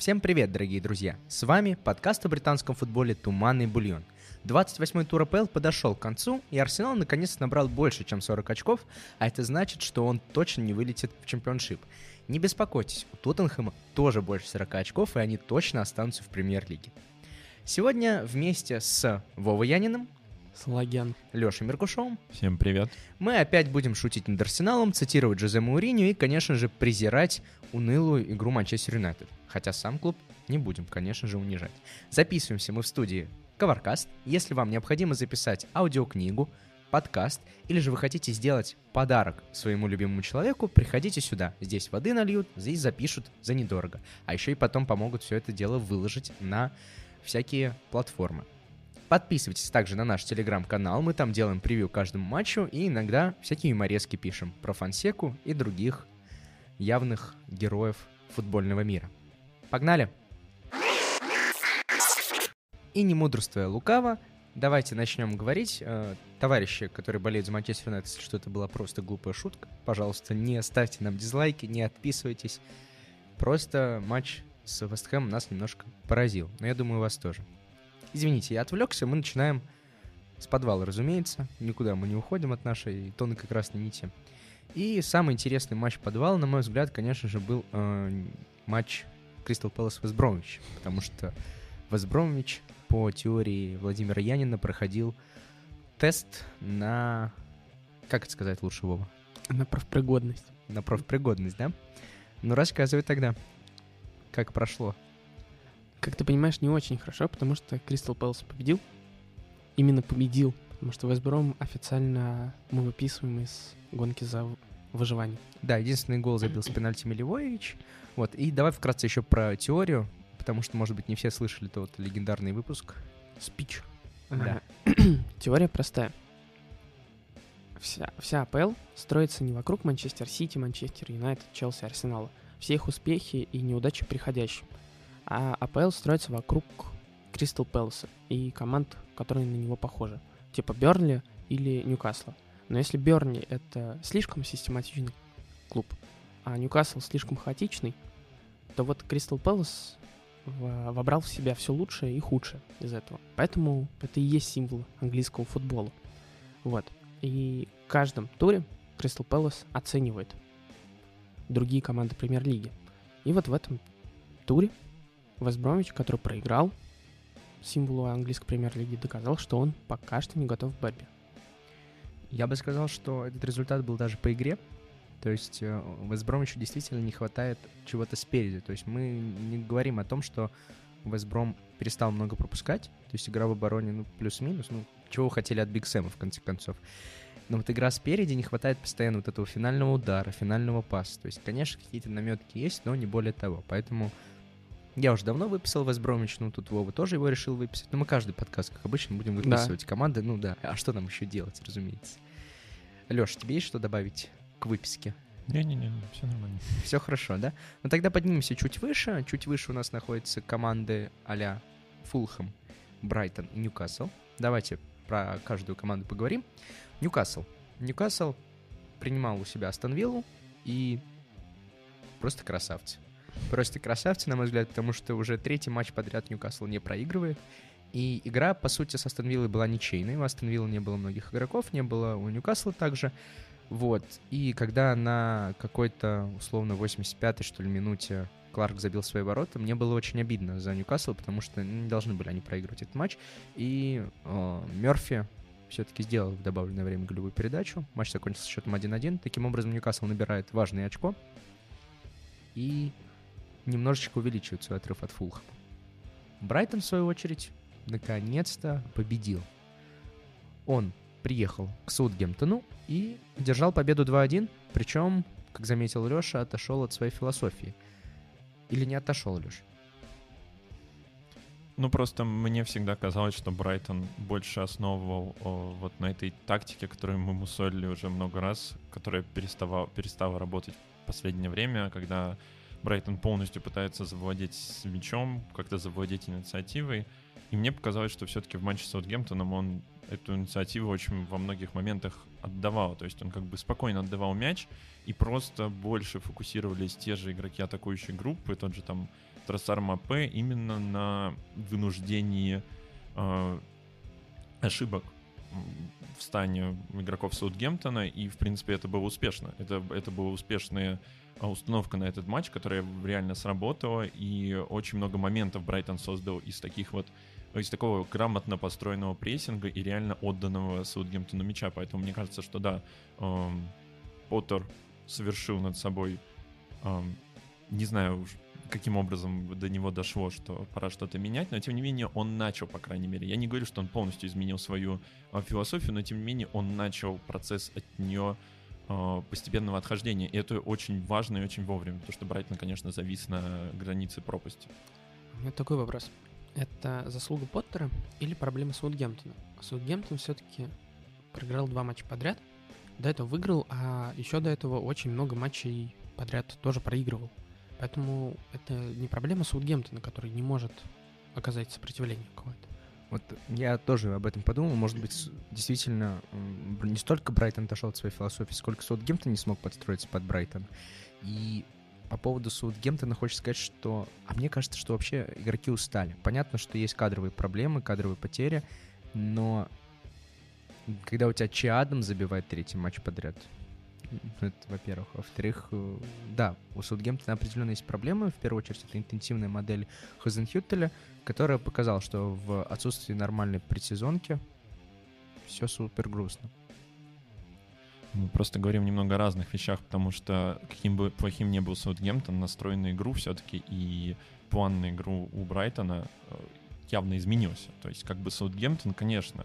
Всем привет, дорогие друзья! С вами подкаст о британском футболе «Туманный бульон». 28-й тур АПЛ подошел к концу, и Арсенал наконец набрал больше, чем 40 очков, а это значит, что он точно не вылетит в чемпионшип. Не беспокойтесь, у Тоттенхэма тоже больше 40 очков, и они точно останутся в премьер-лиге. Сегодня вместе с Вовой Яниным, Салаген. Лешей Меркушевым Всем привет. мы опять будем шутить над Арсеналом, цитировать Жозе Мауриню и, конечно же, презирать унылую игру Манчестер Юнайтед. Хотя сам клуб не будем, конечно же, унижать. Записываемся мы в студии Коваркаст. Если вам необходимо записать аудиокнигу, подкаст, или же вы хотите сделать подарок своему любимому человеку, приходите сюда. Здесь воды нальют, здесь запишут за недорого. А еще и потом помогут все это дело выложить на всякие платформы. Подписывайтесь также на наш телеграм-канал, мы там делаем превью каждому матчу и иногда всякие юморески пишем про Фансеку и других явных героев футбольного мира. Погнали! И не мудрствуя лукаво, давайте начнем говорить. Э, Товарищи, которые болеют за Манчестер Юнайтед, если что это была просто глупая шутка, пожалуйста, не ставьте нам дизлайки, не отписывайтесь. Просто матч с Вестхэмом нас немножко поразил, но я думаю, вас тоже. Извините, я отвлекся, мы начинаем с подвала, разумеется. Никуда мы не уходим от нашей тонкой красной нити. И самый интересный матч подвала, на мой взгляд, конечно же, был э, матч Кристал Пэлас Вестбромвич. Потому что Вестбромвич по теории Владимира Янина проходил тест на... Как это сказать лучше, Вова? На профпригодность. На профпригодность, да? Ну, рассказывай тогда, как прошло. Как ты понимаешь, не очень хорошо, потому что Кристал Пэлас победил. Именно победил, потому что Вестбром официально мы выписываем из гонки за выживание. Да, единственный гол забил с пенальти Милевоевич. Вот, и давай вкратце еще про теорию, потому что, может быть, не все слышали тот легендарный выпуск. Спич. Да. Теория простая. Вся, вся АПЛ строится не вокруг Манчестер Сити, Манчестер Юнайтед, Челси, Арсенала. Все их успехи и неудачи приходящим. А АПЛ строится вокруг Кристал Пэласа и команд, которые на него похожи. Типа Бернли или Ньюкасла. Но если Бернли — это слишком систематичный клуб, а Ньюкасл слишком хаотичный, то вот Кристал Пэлас вобрал в себя все лучшее и худшее из этого. Поэтому это и есть символ английского футбола. Вот. И в каждом туре Кристал Пэлас оценивает другие команды премьер-лиги. И вот в этом туре Вестбромвич, который проиграл символу английской премьер-лиги, доказал, что он пока что не готов к борьбе. Я бы сказал, что этот результат был даже по игре. То есть э, Вестбромичу действительно не хватает чего-то спереди. То есть мы не говорим о том, что Вестбром перестал много пропускать. То есть игра в обороне, ну, плюс-минус. Ну, чего вы хотели от Биг Сэма, в конце концов. Но вот игра спереди не хватает постоянно вот этого финального удара, финального паса. То есть, конечно, какие-то наметки есть, но не более того. Поэтому я уже давно выписал Вестбромич, ну тут Вова тоже его решил выписать. Но мы каждый подкаст, как обычно, будем Да. выписывать команды. Ну да, а что нам еще делать, разумеется. Леш, тебе есть что добавить к выписке? Не-не-не, все нормально. Все хорошо, да? Ну тогда поднимемся чуть выше. Чуть выше у нас находятся команды а-ля Фулхэм, Брайтон и Ньюкасл. Давайте про каждую команду поговорим. Ньюкасл. Ньюкасл принимал у себя Астон Виллу и просто красавцы. Просто красавцы, на мой взгляд, потому что уже третий матч подряд Ньюкасл не проигрывает. И игра, по сути, с Астон Виллой была ничейной. У Астон Виллы не было многих игроков, не было у Ньюкасла также. Вот. И когда на какой-то, условно, 85-й, что ли, минуте Кларк забил свои ворота, мне было очень обидно за Ньюкасл, потому что не должны были они проигрывать этот матч. И э, Мерфи все-таки сделал в добавленное время голевую передачу. Матч закончился счетом 1-1. Таким образом, Ньюкасл набирает важное очко и немножечко увеличивает свой отрыв от Фулхэма. Брайтон, в свою очередь, наконец-то победил. Он приехал к Саутгемптону и держал победу 2-1, причем, как заметил Леша, отошел от своей философии. Или не отошел, Леш? Ну, просто мне всегда казалось, что Брайтон больше основывал о, вот на этой тактике, которую мы мусолили уже много раз, которая переставала, перестала работать в последнее время, когда Брайтон полностью пытается завладеть с мячом, как-то завладеть инициативой. И мне показалось, что все-таки в матче с Саутгемптоном он эту инициативу очень во многих моментах отдавал. То есть он как бы спокойно отдавал мяч, и просто больше фокусировались те же игроки атакующей группы, тот же там Тросарм АП именно на вынуждении э, ошибок в стане игроков Саутгемптона, и, в принципе, это было успешно. Это, это была успешная а, установка на этот матч, которая реально сработала, и очень много моментов Брайтон создал из таких вот из такого грамотно построенного прессинга и реально отданного Саутгемптону мяча. Поэтому мне кажется, что да, эм, Поттер совершил над собой, эм, не знаю уж, каким образом до него дошло, что пора что-то менять, но тем не менее он начал, по крайней мере. Я не говорю, что он полностью изменил свою э, философию, но тем не менее он начал процесс от нее э, постепенного отхождения. И это очень важно и очень вовремя, потому что Брайтон, конечно, завис на границе пропасти. У меня такой вопрос. Это заслуга Поттера или проблема Саутгемптона? Саутгемптон все-таки проиграл два матча подряд. До этого выиграл, а еще до этого очень много матчей подряд тоже проигрывал. Поэтому это не проблема Саутгемптона, который не может оказать сопротивление какое-то. Вот я тоже об этом подумал. Может быть, действительно, не столько Брайтон отошел от своей философии, сколько Саутгемптон не смог подстроиться под Брайтон. И по поводу Саутгемптона хочется сказать, что... А мне кажется, что вообще игроки устали. Понятно, что есть кадровые проблемы, кадровые потери, но когда у тебя Чи Адам забивает третий матч подряд, это, во-первых. Во-вторых, э, да, у Саутгемптона определенно есть проблемы. В первую очередь, это интенсивная модель Хозенхютеля, которая показала, что в отсутствии нормальной предсезонки все супер грустно. Мы просто говорим немного о разных вещах, потому что каким бы плохим ни был Саутгемптон, настрой на игру все-таки и план на игру у Брайтона э, явно изменился. То есть как бы Саутгемптон, конечно,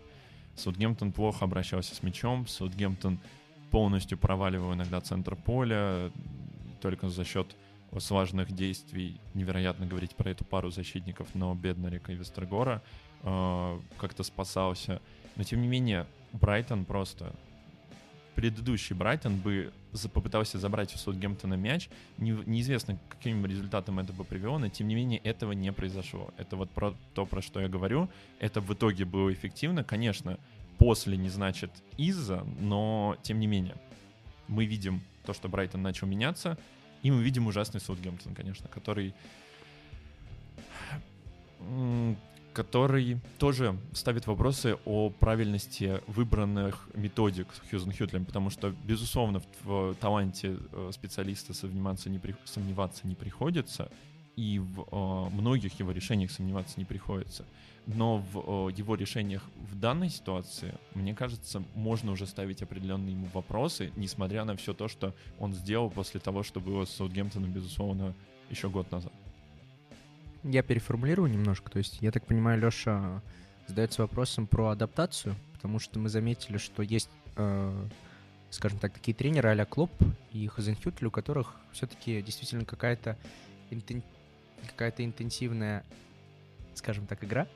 Саутгемптон плохо обращался с мячом, Саутгемптон полностью проваливал иногда центр поля, только за счет слаженных действий, невероятно говорить про эту пару защитников, но Беднарика и Вестергора э, как-то спасался. Но тем не менее, Брайтон просто предыдущий Брайтон бы попытался забрать у Саутгемптона мяч. Не, неизвестно, каким результатом это бы привело, но тем не менее этого не произошло. Это вот про то, про что я говорю. Это в итоге было эффективно. Конечно, после не значит из-за, но тем не менее. Мы видим то, что Брайтон начал меняться, и мы видим ужасный Саутгемптон, конечно, который который тоже ставит вопросы о правильности выбранных методик Хьюзен Хьютлем, потому что, безусловно, в, в таланте э, специалиста сомневаться не, при, сомневаться не приходится, и в э, многих его решениях сомневаться не приходится. Но в э, его решениях в данной ситуации, мне кажется, можно уже ставить определенные ему вопросы, несмотря на все то, что он сделал после того, что было с Саутгемптоном, безусловно, еще год назад я переформулирую немножко. То есть, я так понимаю, Леша задается вопросом про адаптацию, потому что мы заметили, что есть, э, скажем так, такие тренеры а-ля Клоп и Хазенхютель, у которых все-таки действительно какая-то интен... какая-то интенсивная, скажем так, игра,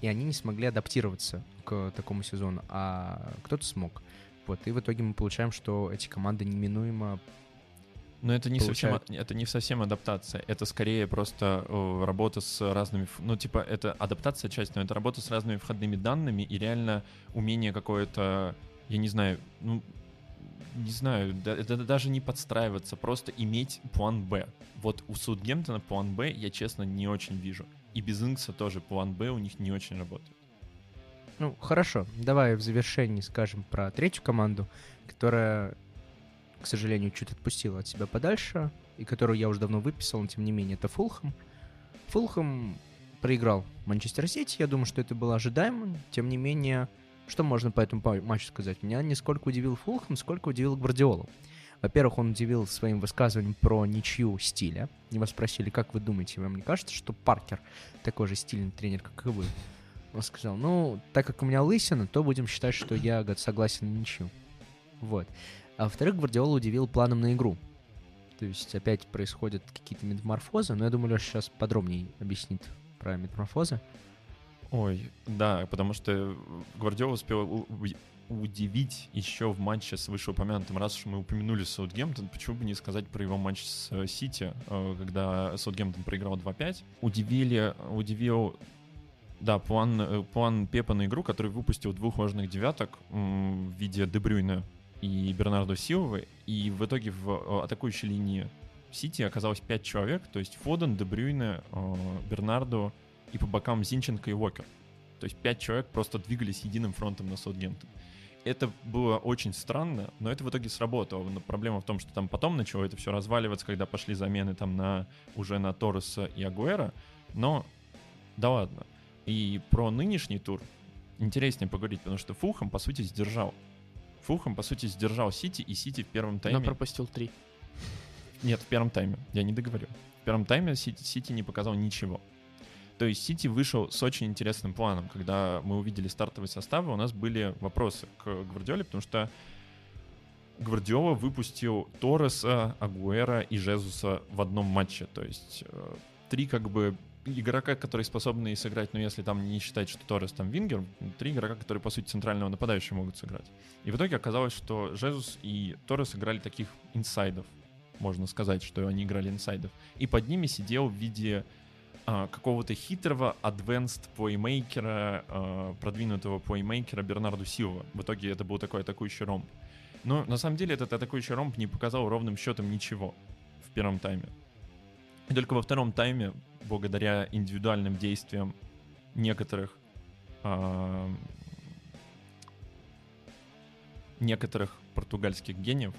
и они не смогли адаптироваться к такому сезону, а кто-то смог. Вот, и в итоге мы получаем, что эти команды неминуемо но это не совсем это не совсем адаптация, это скорее просто э, работа с разными, ну типа это адаптация часть, но это работа с разными входными данными и реально умение какое-то, я не знаю, ну не знаю, это даже не подстраиваться, просто иметь план Б. Вот у Судгемптона план Б я честно не очень вижу, и без Инкса тоже план Б у них не очень работает. Ну хорошо, давай в завершении скажем про третью команду, которая к сожалению, чуть отпустила от себя подальше, и которую я уже давно выписал, но тем не менее, это Фулхэм. Фулхэм проиграл Манчестер Сити, я думаю, что это было ожидаемо, тем не менее, что можно по этому матчу сказать? Меня не сколько удивил Фулхэм, сколько удивил Гвардиолу. Во-первых, он удивил своим высказыванием про ничью стиля. Его спросили, как вы думаете, вам не кажется, что Паркер такой же стильный тренер, как и вы? Он сказал, ну, так как у меня лысина, то будем считать, что я согласен на ничью. Вот. А во-вторых, Гвардиола удивил планом на игру. То есть опять происходят какие-то метаморфозы, но я думаю, Леша сейчас подробнее объяснит про метаморфозы. Ой, да, потому что Гвардиола успел удивить еще в матче с вышеупомянутым, раз уж мы упомянули Саутгемптон, почему бы не сказать про его матч с э, Сити, э, когда Саутгемптон проиграл 2-5. Удивили, удивил да, план, э, план Пепа на игру, который выпустил двух важных девяток в виде Дебрюйна и Бернардо Силвы, и в итоге в атакующей линии Сити оказалось 5 человек, то есть Фоден, Дебрюйне, э, Бернардо и по бокам Зинченко и Уокер. То есть 5 человек просто двигались единым фронтом на Саутгемптон. Это было очень странно, но это в итоге сработало. Но проблема в том, что там потом начало это все разваливаться, когда пошли замены там на уже на Торреса и Агуэра. Но да ладно. И про нынешний тур интереснее поговорить, потому что Фулхэм, по сути, сдержал. Фулхэм, по сути, сдержал Сити, и Сити в первом тайме... Но пропустил три. Нет, в первом тайме. Я не договорю. В первом тайме Сити, Сити не показал ничего. То есть Сити вышел с очень интересным планом. Когда мы увидели стартовые составы, у нас были вопросы к Гвардиоле, потому что Гвардиола выпустил Торреса, Агуэра и Жезуса в одном матче. То есть э, три как бы игрока, которые способны сыграть, но если там не считать, что Торрес там вингер, три игрока, которые, по сути, центрального нападающего могут сыграть. И в итоге оказалось, что Жезус и Торрес играли таких инсайдов. Можно сказать, что они играли инсайдов. И под ними сидел в виде какого-то хитрого advanced плеймейкера, а, продвинутого плеймейкера Бернарду Силва. В итоге это был такой атакующий ромб. Но на самом деле этот атакующий ромб не показал ровным счетом ничего в первом тайме. И только во втором тайме, благодаря индивидуальным действиям некоторых а, некоторых португальских гениев,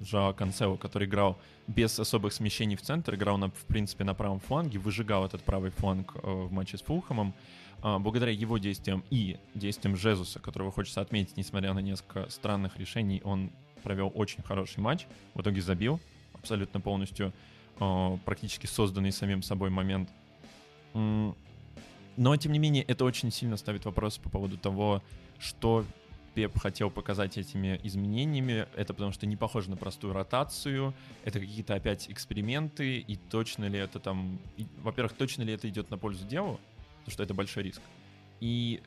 Жао Канцео, который играл без особых смещений в центр, играл, на, в принципе, на правом фланге, выжигал этот правый фланг э, в матче с Фулхэмом. Э, благодаря его действиям и действиям Жезуса, которого хочется отметить, несмотря на несколько странных решений, он провел очень хороший матч, в итоге забил абсолютно полностью э, практически созданный самим собой момент. Но, тем не менее, это очень сильно ставит вопрос по поводу того, что Пеп хотел показать этими изменениями. Это потому что не похоже на простую ротацию. Это какие-то опять эксперименты. И точно ли это там... Во-первых, точно ли это идет на пользу делу? Потому что это большой риск. И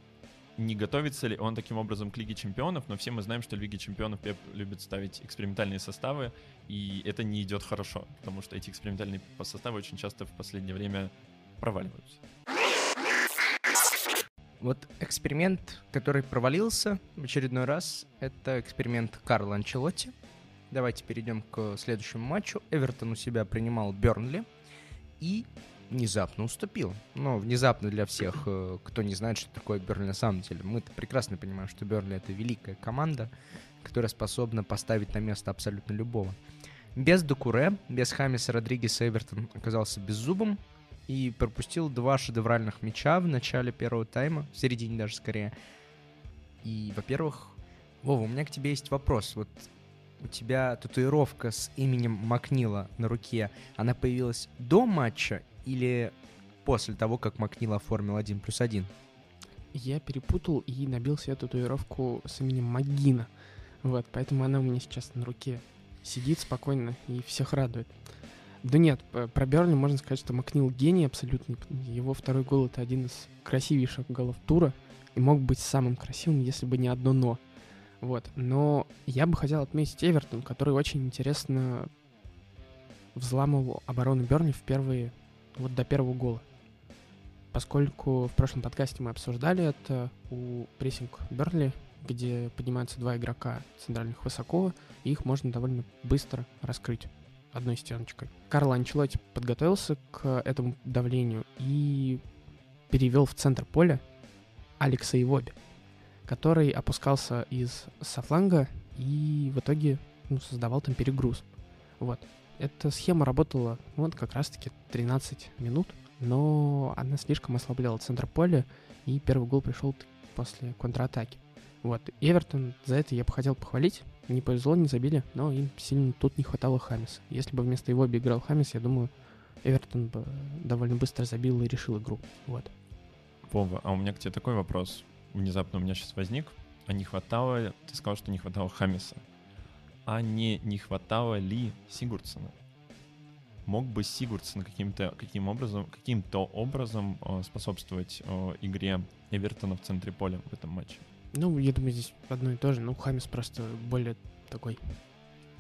не готовится ли он таким образом к Лиге Чемпионов, но все мы знаем, что в Лиге Чемпионов Пеп любит ставить экспериментальные составы, и это не идет хорошо, потому что эти экспериментальные составы очень часто в последнее время проваливаются. Вот эксперимент, который провалился в очередной раз, это эксперимент Карла Анчелотти. Давайте перейдем к следующему матчу. Эвертон у себя принимал Бернли и внезапно уступил. Но внезапно для всех, э, кто не знает, что такое Бернли на самом деле. Мы-то прекрасно понимаем, что Бернли — это великая команда, которая способна поставить на место абсолютно любого. Без Дукуре, без Хамиса Родригеса Эвертон оказался беззубым, и пропустил два шедевральных мяча в начале первого тайма, в середине даже скорее. И, во-первых, Вова, у меня к тебе есть вопрос. Вот у тебя татуировка с именем Макнила на руке, она появилась до матча или после того, как Макнил оформил один плюс один? Я перепутал и набил себе татуировку с именем Магина. Вот, поэтому она у меня сейчас на руке сидит спокойно и всех радует. Да нет, про Берли можно сказать, что Макнил гений абсолютно. Его второй гол — это один из красивейших голов тура. И мог быть самым красивым, если бы не одно «но». Вот. Но я бы хотел отметить Эвертон, который очень интересно взламывал оборону Берни в первые, вот до первого гола. Поскольку в прошлом подкасте мы обсуждали это у прессинг Берли, где поднимаются два игрока центральных высоко, и их можно довольно быстро раскрыть одной стеночкой. Карл Анчелотти подготовился к этому давлению и перевел в центр поля Алекса Ивоби, который опускался из софланга и в итоге ну, создавал там перегруз. Вот. Эта схема работала ну, вот как раз-таки 13 минут, но она слишком ослабляла центр поля, и первый гол пришел после контратаки. Вот. Эвертон за это я бы хотел похвалить. Не повезло, не забили, но им сильно тут не хватало Хамиса. Если бы вместо его играл Хамис, я думаю, Эвертон бы довольно быстро забил и решил игру. Вот. Вова, а у меня к тебе такой вопрос. Внезапно у меня сейчас возник. А не хватало, ты сказал, что не хватало Хамиса. А не, не хватало ли Сигурдсона? Мог бы Сигурдсон каким-то каким образом, каким-то образом э, способствовать э, игре Эвертона в центре поля в этом матче? Ну, я думаю, здесь одно и то же. Ну, Хамис просто более такой...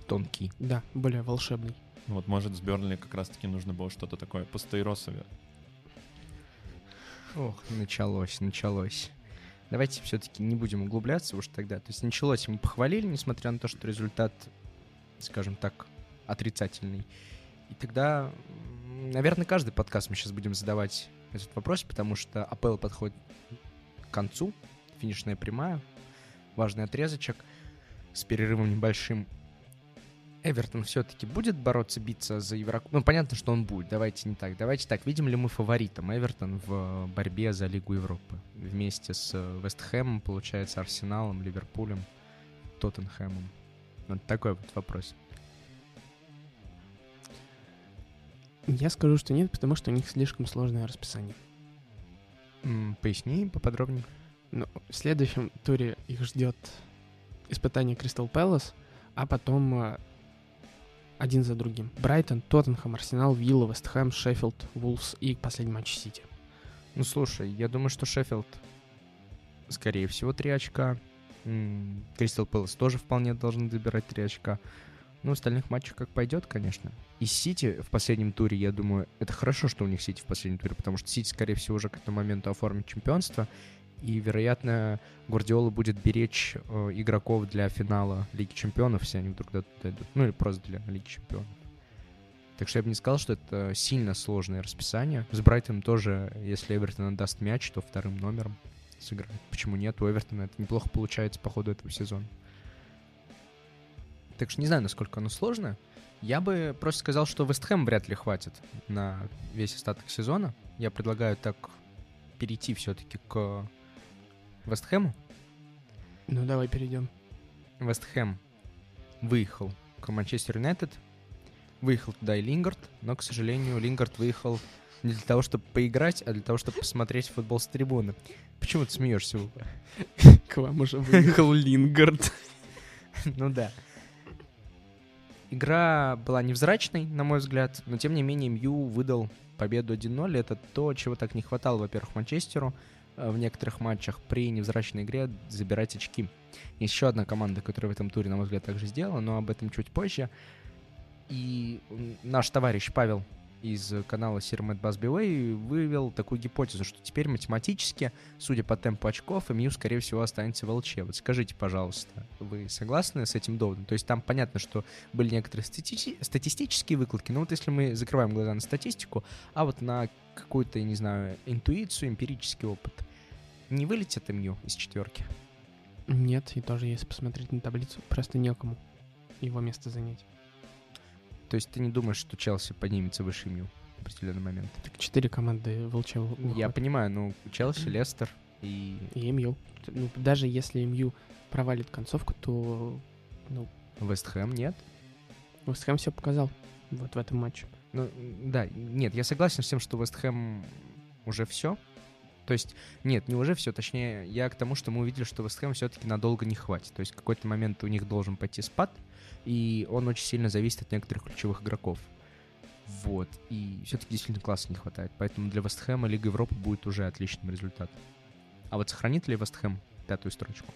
Тонкий. Да, более волшебный. Вот, может, с Бернли как раз-таки нужно было что-то такое по Стейросове. Ох, началось, началось. Давайте все-таки не будем углубляться уж тогда. То есть началось мы похвалили, несмотря на то, что результат, скажем так, отрицательный. И тогда, наверное, каждый подкаст мы сейчас будем задавать этот вопрос, потому что АПЛ подходит к концу, финишная прямая, важный отрезочек с перерывом небольшим. Эвертон все-таки будет бороться, биться за Еврокубок? Ну, понятно, что он будет. Давайте не так. Давайте так. Видим ли мы фаворитом Эвертон в борьбе за Лигу Европы? Вместе с Вестхэмом, получается, Арсеналом, Ливерпулем, Тоттенхэмом. Вот такой вот вопрос. Я скажу, что нет, потому что у них слишком сложное расписание. М, Поясни поподробнее. Ну, в следующем туре их ждет испытание Кристал Пэлас, а потом э, один за другим. Брайтон, Тоттенхэм, Арсенал, Вилла, Вестхэм, Шеффилд, Вулфс и последний матч Сити. Ну, слушай, я думаю, что Шеффилд, скорее всего, 3 очка. Кристал Пэлас тоже вполне должны добирать 3 очка. Ну, в остальных матчах как пойдет, конечно. И Сити в последнем туре, я думаю, это хорошо, что у них Сити в последнем туре, потому что Сити, скорее всего, уже к этому моменту оформит чемпионство. И, вероятно, Гвардиола будет беречь э, игроков для финала Лиги Чемпионов, если они вдруг дойдут. Ну, или просто для Лиги Чемпионов. Так что я бы не сказал, что это сильно сложное расписание. С Брайтоном тоже, если Эвертон отдаст мяч, то вторым номером сыграет. Почему нет? У Эвертона это неплохо получается по ходу этого сезона. Так что не знаю, насколько оно сложно. Я бы просто сказал, что Вестхэм вряд ли хватит на весь остаток сезона. Я предлагаю так перейти все-таки к Вестхэму. Ну, давай перейдем. Вестхэм выехал к Манчестер Юнайтед. Выехал туда и Лингард, но, к сожалению, Лингард выехал не для того, чтобы поиграть, а для того, чтобы посмотреть футбол с трибуны. Почему ты смеешься, Вова? К вам уже выехал Лингард. Ну да. Игра была невзрачной, на мой взгляд, но тем не менее Мью выдал победу 1-0. Это то, чего так не хватало, во-первых, Манчестеру в некоторых матчах при невзрачной игре забирать очки. Есть еще одна команда, которая в этом туре, на мой взгляд, также сделала, но об этом чуть позже. И наш товарищ Павел из канала Сирмет Басбивей вывел такую гипотезу, что теперь математически, судя по темпу очков, МЮ, скорее всего, останется в ЛЧ. Вот скажите, пожалуйста, вы согласны с этим доводом? То есть там понятно, что были некоторые стати- статистические выкладки, но вот если мы закрываем глаза на статистику, а вот на какую-то, я не знаю, интуицию, эмпирический опыт, не вылетит МЮ из четверки? Нет, и тоже если посмотреть на таблицу, просто некому его место занять. То есть ты не думаешь, что Челси поднимется выше МЮ в определенный момент? Так четыре команды в ЛЧ вы- Я понимаю, ну, Челси, Лестер и И МЮ. Ну, даже если МЮ провалит концовку, то ну, Вест Хэм нет. Вест Хэм все показал вот в этом матче. Ну, да, нет, я согласен с тем, что Вест Хэм уже все. То есть, нет, не уже все, точнее, я к тому, что мы увидели, что Вест Хэм все-таки надолго не хватит. То есть, в какой-то момент у них должен пойти спад, и он очень сильно зависит от некоторых ключевых игроков. Вот, и все-таки действительно класса не хватает. Поэтому для Вест Хэма Лига Европы будет уже отличным результатом. А вот сохранит ли Вест Хэм пятую строчку?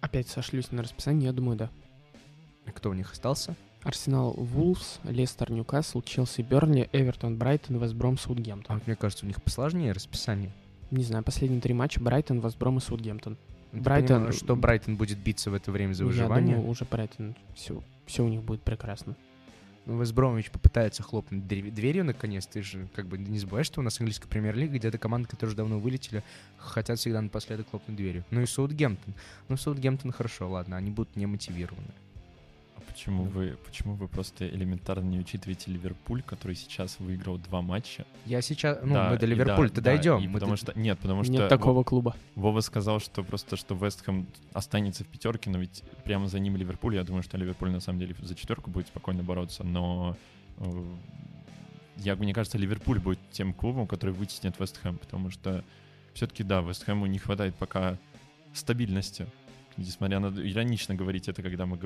Опять сошлюсь на расписание, я думаю, да. Кто у них остался? Арсенал, Вулфс, Лестер, Ньюкасл, Челси, Бернли, Эвертон, Брайтон, Вестбром, А Саутгемптон. вот мне кажется, у них посложнее расписание. Не знаю, последние три матча Брайтон, Вестбром и Саутгемптон. Ты Брайтон- понимаешь, что Брайтон будет биться в это время за Я выживание. думаю, уже Брайтон, все, все у них будет прекрасно. Ну, Вестбромович попытается хлопнуть дверь- дверью наконец. Ты же как бы не забываешь, что у нас английская премьер-лига, где-то команды, которые уже давно вылетели, хотят всегда напоследок хлопнуть дверью. Ну и Саутгемптон. Ну, Саутгемптон хорошо, ладно, они будут не мотивированы. Почему Ну. вы, почему вы просто элементарно не учитываете Ливерпуль, который сейчас выиграл два матча? Я сейчас... Ну, Да, мы до Ливерпуля-то да, да, дойдем. Мы потому до- что нет, потому что Нет такого клуба. Вова сказал, что просто что Вестхэм останется в пятерке, но ведь прямо за ним Ливерпуль. Я думаю, что Ливерпуль на самом деле за четверку будет спокойно бороться, но э, я, мне кажется, Ливерпуль будет тем клубом, который вытеснит Вестхэм, потому что все-таки, да, Вестхэму не хватает пока стабильности. Несмотря на... Иронично говорить это, когда мы